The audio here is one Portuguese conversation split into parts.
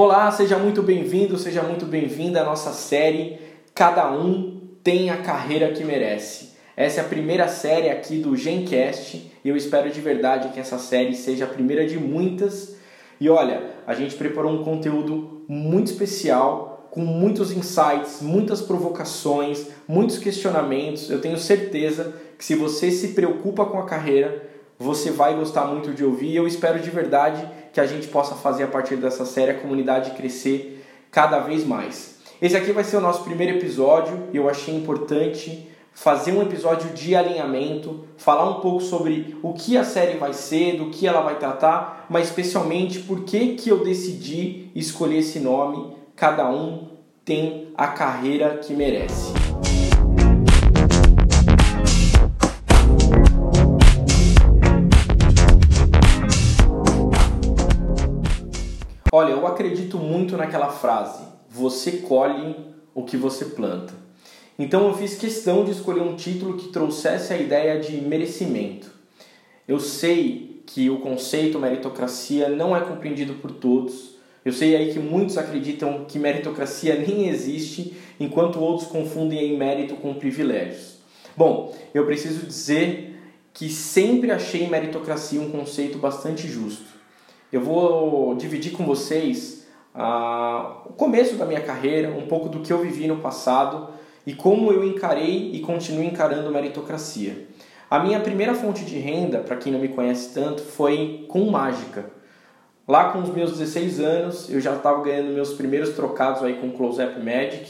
Olá, seja muito bem-vindo, seja muito bem-vinda à nossa série Cada um tem a carreira que merece. Essa é a primeira série aqui do Gencast e eu espero de verdade que essa série seja a primeira de muitas. E olha, a gente preparou um conteúdo muito especial, com muitos insights, muitas provocações, muitos questionamentos. Eu tenho certeza que se você se preocupa com a carreira, você vai gostar muito de ouvir. Eu espero de verdade que a gente possa fazer a partir dessa série a comunidade crescer cada vez mais. Esse aqui vai ser o nosso primeiro episódio e eu achei importante fazer um episódio de alinhamento, falar um pouco sobre o que a série vai ser, do que ela vai tratar, mas especialmente por que, que eu decidi escolher esse nome. Cada um tem a carreira que merece. Eu acredito muito naquela frase: você colhe o que você planta. Então eu fiz questão de escolher um título que trouxesse a ideia de merecimento. Eu sei que o conceito meritocracia não é compreendido por todos. Eu sei aí que muitos acreditam que meritocracia nem existe, enquanto outros confundem em mérito com privilégios. Bom, eu preciso dizer que sempre achei meritocracia um conceito bastante justo eu vou dividir com vocês ah, o começo da minha carreira, um pouco do que eu vivi no passado e como eu encarei e continuo encarando meritocracia. A minha primeira fonte de renda, para quem não me conhece tanto, foi com mágica. Lá com os meus 16 anos, eu já estava ganhando meus primeiros trocados aí com Close-Up Magic,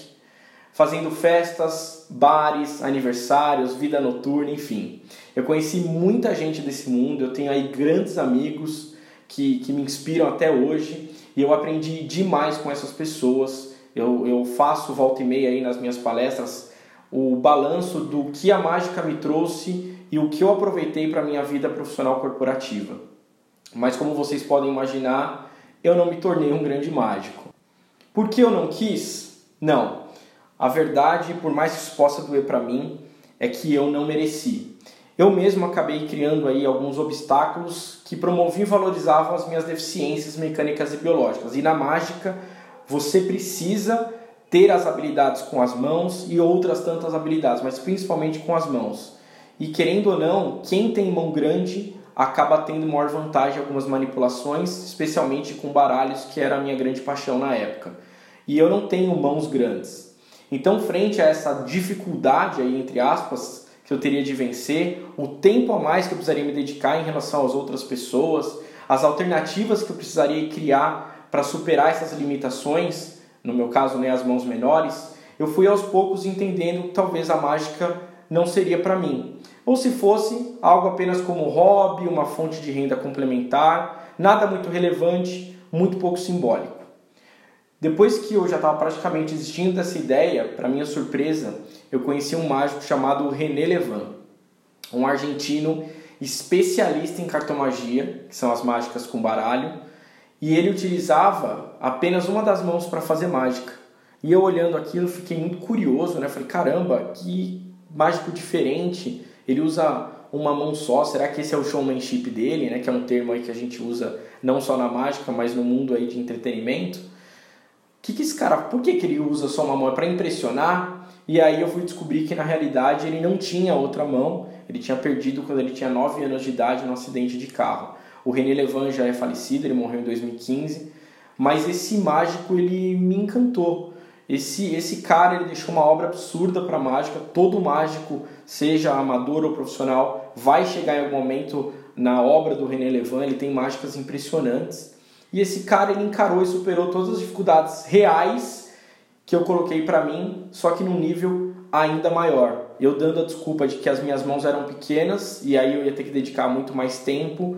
fazendo festas, bares, aniversários, vida noturna, enfim. Eu conheci muita gente desse mundo, eu tenho aí grandes amigos, que, que me inspiram até hoje e eu aprendi demais com essas pessoas. Eu, eu faço volta e meia aí nas minhas palestras o balanço do que a mágica me trouxe e o que eu aproveitei para a minha vida profissional corporativa. Mas como vocês podem imaginar, eu não me tornei um grande mágico. Por que eu não quis? Não. A verdade, por mais que isso possa doer para mim, é que eu não mereci. Eu mesmo acabei criando aí alguns obstáculos que promoviam e valorizavam as minhas deficiências mecânicas e biológicas. E na mágica, você precisa ter as habilidades com as mãos e outras tantas habilidades, mas principalmente com as mãos. E querendo ou não, quem tem mão grande acaba tendo maior vantagem em algumas manipulações, especialmente com baralhos, que era a minha grande paixão na época. E eu não tenho mãos grandes. Então, frente a essa dificuldade aí entre aspas, que eu teria de vencer, o tempo a mais que eu precisaria me dedicar em relação às outras pessoas, as alternativas que eu precisaria criar para superar essas limitações, no meu caso, né, as mãos menores, eu fui aos poucos entendendo que talvez a mágica não seria para mim. Ou se fosse algo apenas como hobby, uma fonte de renda complementar, nada muito relevante, muito pouco simbólico. Depois que eu já estava praticamente existindo dessa ideia, para minha surpresa, eu conheci um mágico chamado René Levan, um argentino especialista em cartomagia, que são as mágicas com baralho, e ele utilizava apenas uma das mãos para fazer mágica. E eu olhando aquilo fiquei muito curioso, né? Falei, caramba, que mágico diferente. Ele usa uma mão só. Será que esse é o showmanship dele, né? Que é um termo aí que a gente usa não só na mágica, mas no mundo aí de entretenimento que, que esse cara, por que, que ele usa só uma mão? É para impressionar? E aí eu fui descobrir que na realidade ele não tinha outra mão, ele tinha perdido quando ele tinha 9 anos de idade num acidente de carro. O René Levan já é falecido, ele morreu em 2015, mas esse mágico ele me encantou. Esse, esse cara ele deixou uma obra absurda para mágica. Todo mágico, seja amador ou profissional, vai chegar em algum momento na obra do René Levan. Ele tem mágicas impressionantes. E esse cara ele encarou e superou todas as dificuldades reais que eu coloquei para mim, só que num nível ainda maior. Eu dando a desculpa de que as minhas mãos eram pequenas e aí eu ia ter que dedicar muito mais tempo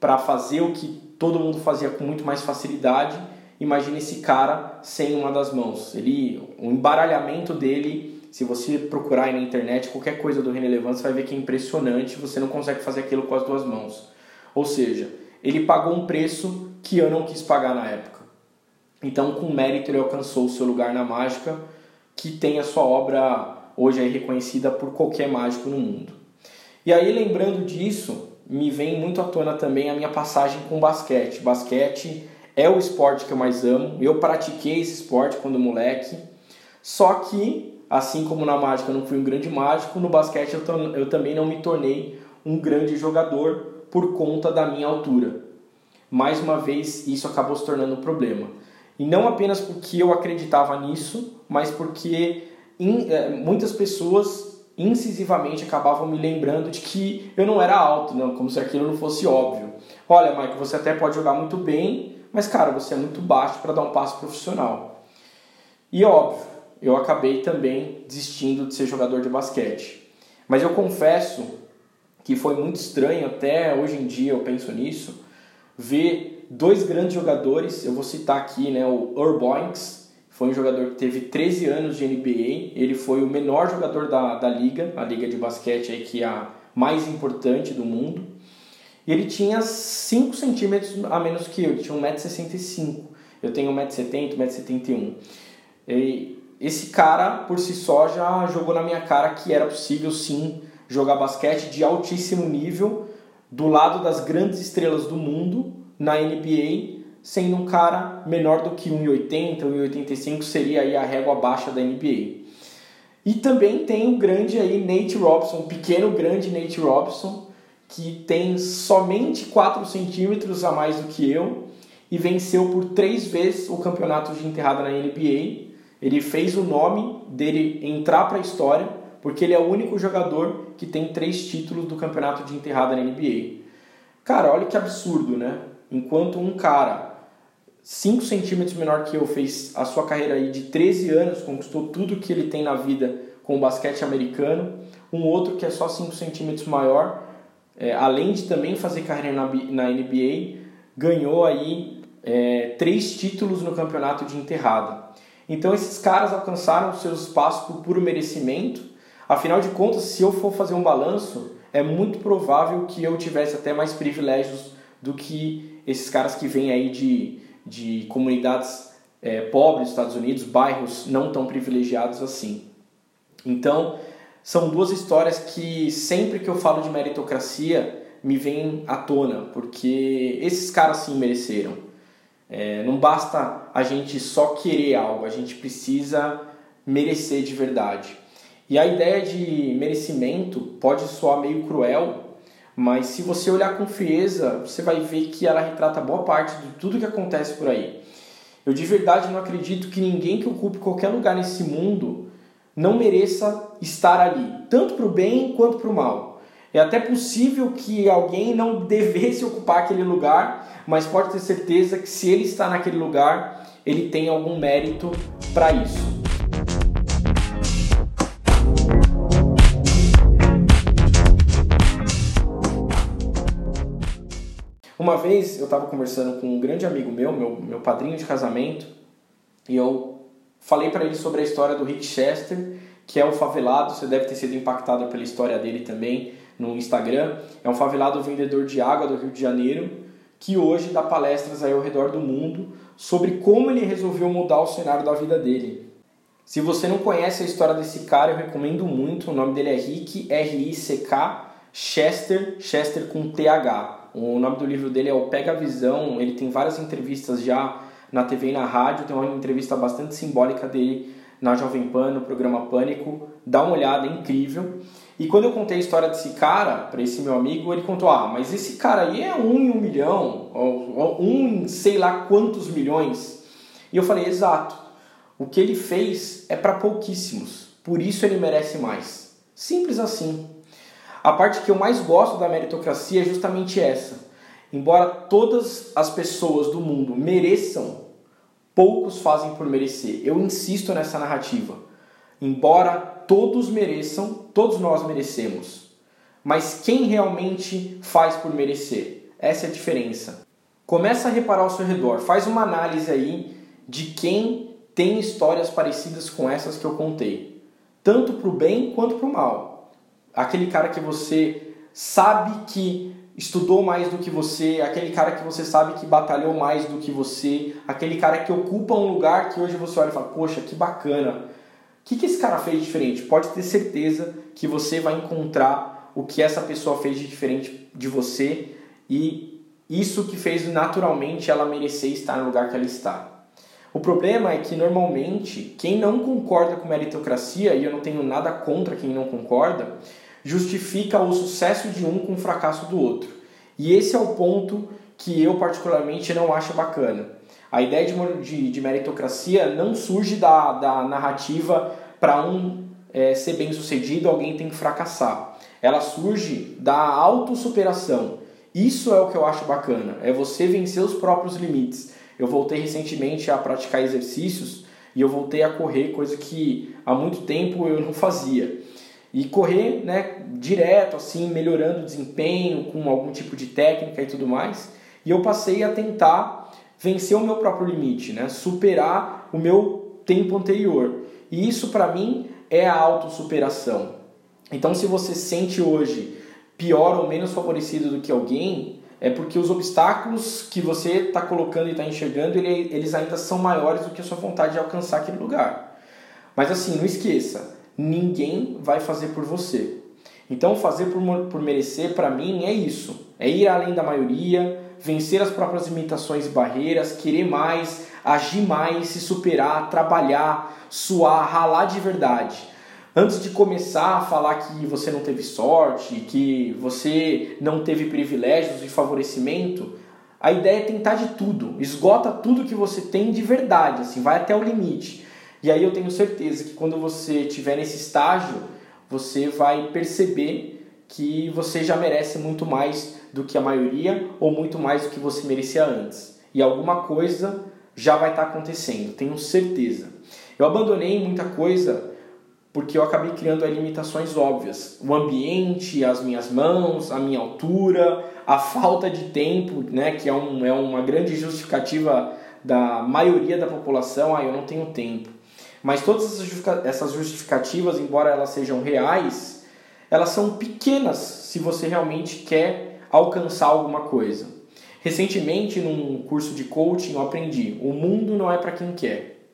para fazer o que todo mundo fazia com muito mais facilidade. Imagine esse cara sem uma das mãos. Ele, o embaralhamento dele, se você procurar aí na internet qualquer coisa do René Levant, você vai ver que é impressionante. Você não consegue fazer aquilo com as duas mãos. Ou seja, ele pagou um preço que eu não quis pagar na época. Então, com mérito, ele alcançou o seu lugar na mágica, que tem a sua obra hoje aí reconhecida por qualquer mágico no mundo. E aí, lembrando disso, me vem muito à tona também a minha passagem com basquete. Basquete é o esporte que eu mais amo. Eu pratiquei esse esporte quando moleque. Só que, assim como na mágica eu não fui um grande mágico, no basquete eu, eu também não me tornei um grande jogador por conta da minha altura. Mais uma vez, isso acabou se tornando um problema. E não apenas porque eu acreditava nisso, mas porque in, é, muitas pessoas incisivamente acabavam me lembrando de que eu não era alto, não, como se aquilo não fosse óbvio. Olha, Mike, você até pode jogar muito bem, mas cara, você é muito baixo para dar um passo profissional. E óbvio, eu acabei também desistindo de ser jogador de basquete. Mas eu confesso que foi muito estranho, até hoje em dia eu penso nisso, ver dois grandes jogadores, eu vou citar aqui né, o Urbanks, foi um jogador que teve 13 anos de NBA. Ele foi o menor jogador da, da liga, a liga de basquete aí, que é a mais importante do mundo. E ele tinha 5 centímetros a menos que eu, ele tinha 1,65m. Eu tenho 1,70m, 1,71m. Esse cara, por si só, já jogou na minha cara que era possível sim jogar basquete de altíssimo nível do lado das grandes estrelas do mundo na NBA sendo um cara menor do que 1,80, 1,85 seria aí a régua baixa da NBA. E também tem o grande aí Nate Robson, o pequeno grande Nate Robson, que tem somente 4 centímetros a mais do que eu e venceu por três vezes o campeonato de enterrada na NBA. Ele fez o nome dele entrar para a história porque ele é o único jogador que tem três títulos do campeonato de enterrada na NBA. Cara, olha que absurdo, né? Enquanto um cara 5 centímetros menor que eu, fez a sua carreira aí de 13 anos, conquistou tudo que ele tem na vida com o basquete americano. Um outro que é só 5 centímetros maior, é, além de também fazer carreira na, na NBA, ganhou aí é, três títulos no campeonato de enterrada. Então esses caras alcançaram seus espaços por puro merecimento. Afinal de contas, se eu for fazer um balanço, é muito provável que eu tivesse até mais privilégios do que esses caras que vêm aí de de comunidades é, pobres dos Estados Unidos, bairros não tão privilegiados assim. Então, são duas histórias que sempre que eu falo de meritocracia me vêm à tona, porque esses caras sim mereceram. É, não basta a gente só querer algo, a gente precisa merecer de verdade. E a ideia de merecimento pode soar meio cruel, mas se você olhar com frieza, você vai ver que ela retrata boa parte de tudo que acontece por aí. Eu de verdade não acredito que ninguém que ocupe qualquer lugar nesse mundo não mereça estar ali, tanto para o bem quanto para o mal. É até possível que alguém não devesse ocupar aquele lugar, mas pode ter certeza que se ele está naquele lugar, ele tem algum mérito para isso. Uma vez eu estava conversando com um grande amigo meu, meu, meu padrinho de casamento, e eu falei para ele sobre a história do Rick Chester, que é um favelado, você deve ter sido impactado pela história dele também no Instagram. É um favelado vendedor de água do Rio de Janeiro, que hoje dá palestras aí ao redor do mundo sobre como ele resolveu mudar o cenário da vida dele. Se você não conhece a história desse cara, eu recomendo muito. O nome dele é Rick, R-I-C-K, Chester, Chester com T-H. O nome do livro dele é O Pega a Visão. Ele tem várias entrevistas já na TV e na rádio. Tem uma entrevista bastante simbólica dele na Jovem Pan, no programa Pânico. Dá uma olhada, é incrível. E quando eu contei a história desse cara para esse meu amigo, ele contou: Ah, mas esse cara aí é um em um milhão, ou um em sei lá quantos milhões. E eu falei: Exato. O que ele fez é para pouquíssimos, por isso ele merece mais. Simples assim. A parte que eu mais gosto da meritocracia é justamente essa. Embora todas as pessoas do mundo mereçam, poucos fazem por merecer. Eu insisto nessa narrativa. Embora todos mereçam, todos nós merecemos. Mas quem realmente faz por merecer? Essa é a diferença. Começa a reparar ao seu redor, faz uma análise aí de quem tem histórias parecidas com essas que eu contei, tanto para o bem quanto para o mal aquele cara que você sabe que estudou mais do que você, aquele cara que você sabe que batalhou mais do que você, aquele cara que ocupa um lugar que hoje você olha e fala, poxa, que bacana. O que, que esse cara fez diferente? Pode ter certeza que você vai encontrar o que essa pessoa fez de diferente de você e isso que fez naturalmente ela merecer estar no lugar que ela está. O problema é que normalmente quem não concorda com meritocracia, e eu não tenho nada contra quem não concorda, justifica o sucesso de um com o fracasso do outro. E esse é o ponto que eu particularmente não acho bacana. A ideia de, de, de meritocracia não surge da, da narrativa para um é, ser bem sucedido, alguém tem que fracassar. Ela surge da autossuperação. Isso é o que eu acho bacana, é você vencer os próprios limites. Eu voltei recentemente a praticar exercícios e eu voltei a correr, coisa que há muito tempo eu não fazia. E correr né, direto, assim, melhorando o desempenho com algum tipo de técnica e tudo mais. E eu passei a tentar vencer o meu próprio limite, né, superar o meu tempo anterior. E isso para mim é a autossuperação. Então, se você sente hoje pior ou menos favorecido do que alguém, é porque os obstáculos que você está colocando e está enxergando, eles ainda são maiores do que a sua vontade de alcançar aquele lugar. Mas assim, não esqueça, ninguém vai fazer por você. Então, fazer por, por merecer, para mim, é isso. É ir além da maioria, vencer as próprias limitações e barreiras, querer mais, agir mais, se superar, trabalhar, suar, ralar de verdade. Antes de começar a falar que você não teve sorte, que você não teve privilégios e favorecimento, a ideia é tentar de tudo, esgota tudo que você tem de verdade, assim, vai até o limite. E aí eu tenho certeza que quando você estiver nesse estágio, você vai perceber que você já merece muito mais do que a maioria ou muito mais do que você merecia antes. E alguma coisa já vai estar acontecendo, tenho certeza. Eu abandonei muita coisa porque eu acabei criando limitações óbvias. O ambiente, as minhas mãos, a minha altura, a falta de tempo, né, que é, um, é uma grande justificativa da maioria da população, ah, eu não tenho tempo. Mas todas essas justificativas, embora elas sejam reais, elas são pequenas se você realmente quer alcançar alguma coisa. Recentemente, num curso de coaching, eu aprendi: o mundo não é para quem quer,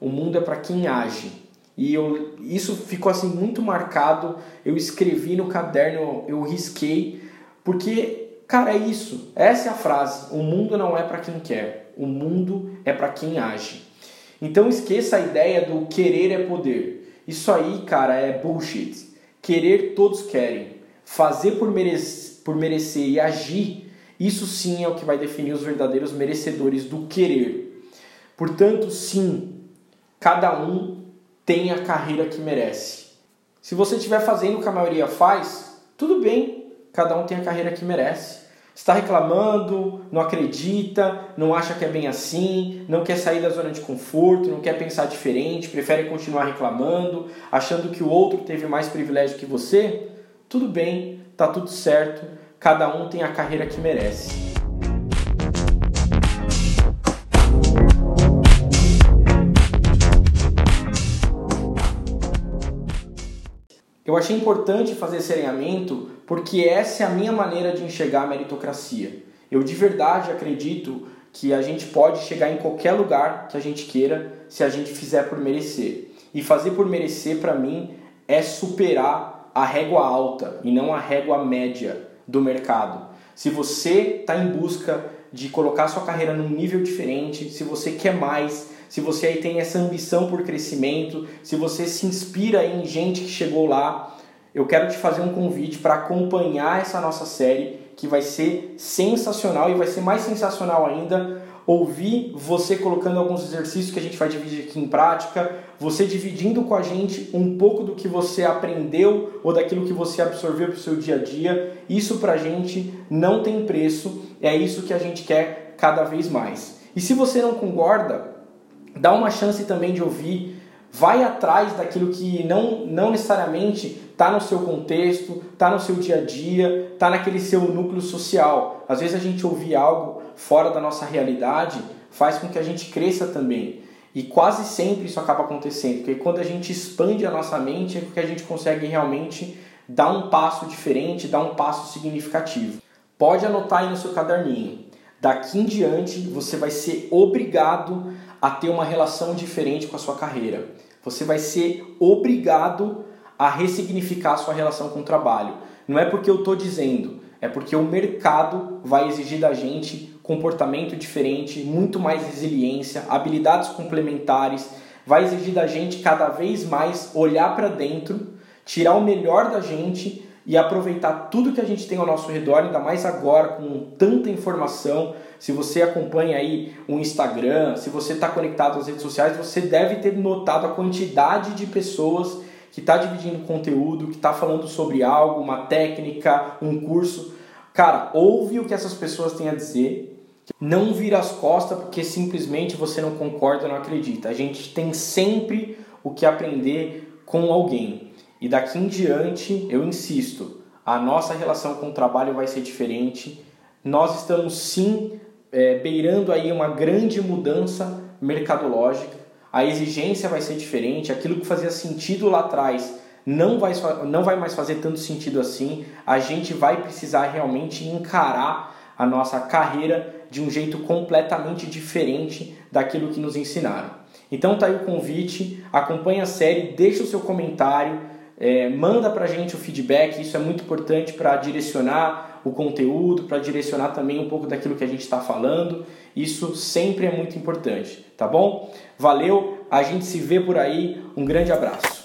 o mundo é para quem age. E eu, isso ficou assim muito marcado. Eu escrevi no caderno, eu risquei, porque, cara, é isso. Essa é a frase: o mundo não é para quem quer, o mundo é para quem age. Então esqueça a ideia do querer é poder. Isso aí, cara, é bullshit. Querer todos querem. Fazer por merecer, por merecer e agir, isso sim é o que vai definir os verdadeiros merecedores do querer. Portanto, sim, cada um tem a carreira que merece. Se você estiver fazendo o que a maioria faz, tudo bem, cada um tem a carreira que merece. Está reclamando, não acredita, não acha que é bem assim, não quer sair da zona de conforto, não quer pensar diferente, prefere continuar reclamando, achando que o outro teve mais privilégio que você? Tudo bem, tá tudo certo, cada um tem a carreira que merece. Eu achei importante fazer esse alinhamento porque essa é a minha maneira de enxergar a meritocracia. Eu de verdade acredito que a gente pode chegar em qualquer lugar que a gente queira se a gente fizer por merecer. E fazer por merecer, para mim, é superar a régua alta e não a régua média do mercado. Se você está em busca de colocar sua carreira num nível diferente, se você quer mais, se você aí tem essa ambição por crescimento, se você se inspira em gente que chegou lá, eu quero te fazer um convite para acompanhar essa nossa série que vai ser sensacional e vai ser mais sensacional ainda ouvir você colocando alguns exercícios que a gente vai dividir aqui em prática, você dividindo com a gente um pouco do que você aprendeu ou daquilo que você absorveu para o seu dia a dia. Isso para a gente não tem preço, é isso que a gente quer cada vez mais. E se você não concorda, dá uma chance também de ouvir, vai atrás daquilo que não, não necessariamente está no seu contexto, está no seu dia a dia, está naquele seu núcleo social. Às vezes a gente ouvir algo fora da nossa realidade faz com que a gente cresça também. E quase sempre isso acaba acontecendo, porque quando a gente expande a nossa mente é que a gente consegue realmente dar um passo diferente, dar um passo significativo. Pode anotar aí no seu caderninho. Daqui em diante você vai ser obrigado a ter uma relação diferente com a sua carreira. Você vai ser obrigado a ressignificar a sua relação com o trabalho. Não é porque eu estou dizendo, é porque o mercado vai exigir da gente comportamento diferente, muito mais resiliência, habilidades complementares, vai exigir da gente cada vez mais olhar para dentro, tirar o melhor da gente e aproveitar tudo que a gente tem ao nosso redor, ainda mais agora com tanta informação. Se você acompanha aí o Instagram, se você está conectado às redes sociais, você deve ter notado a quantidade de pessoas que está dividindo conteúdo, que está falando sobre algo, uma técnica, um curso. Cara, ouve o que essas pessoas têm a dizer. Não vira as costas porque simplesmente você não concorda, não acredita. A gente tem sempre o que aprender com alguém. E daqui em diante, eu insisto, a nossa relação com o trabalho vai ser diferente. Nós estamos sim é, beirando aí uma grande mudança mercadológica. A exigência vai ser diferente. Aquilo que fazia sentido lá atrás não vai, não vai mais fazer tanto sentido assim. A gente vai precisar realmente encarar a nossa carreira de um jeito completamente diferente daquilo que nos ensinaram. Então tá aí o convite, acompanhe a série, deixa o seu comentário, é, manda para a gente o feedback, isso é muito importante para direcionar o conteúdo, para direcionar também um pouco daquilo que a gente está falando. Isso sempre é muito importante, tá bom? Valeu, a gente se vê por aí, um grande abraço.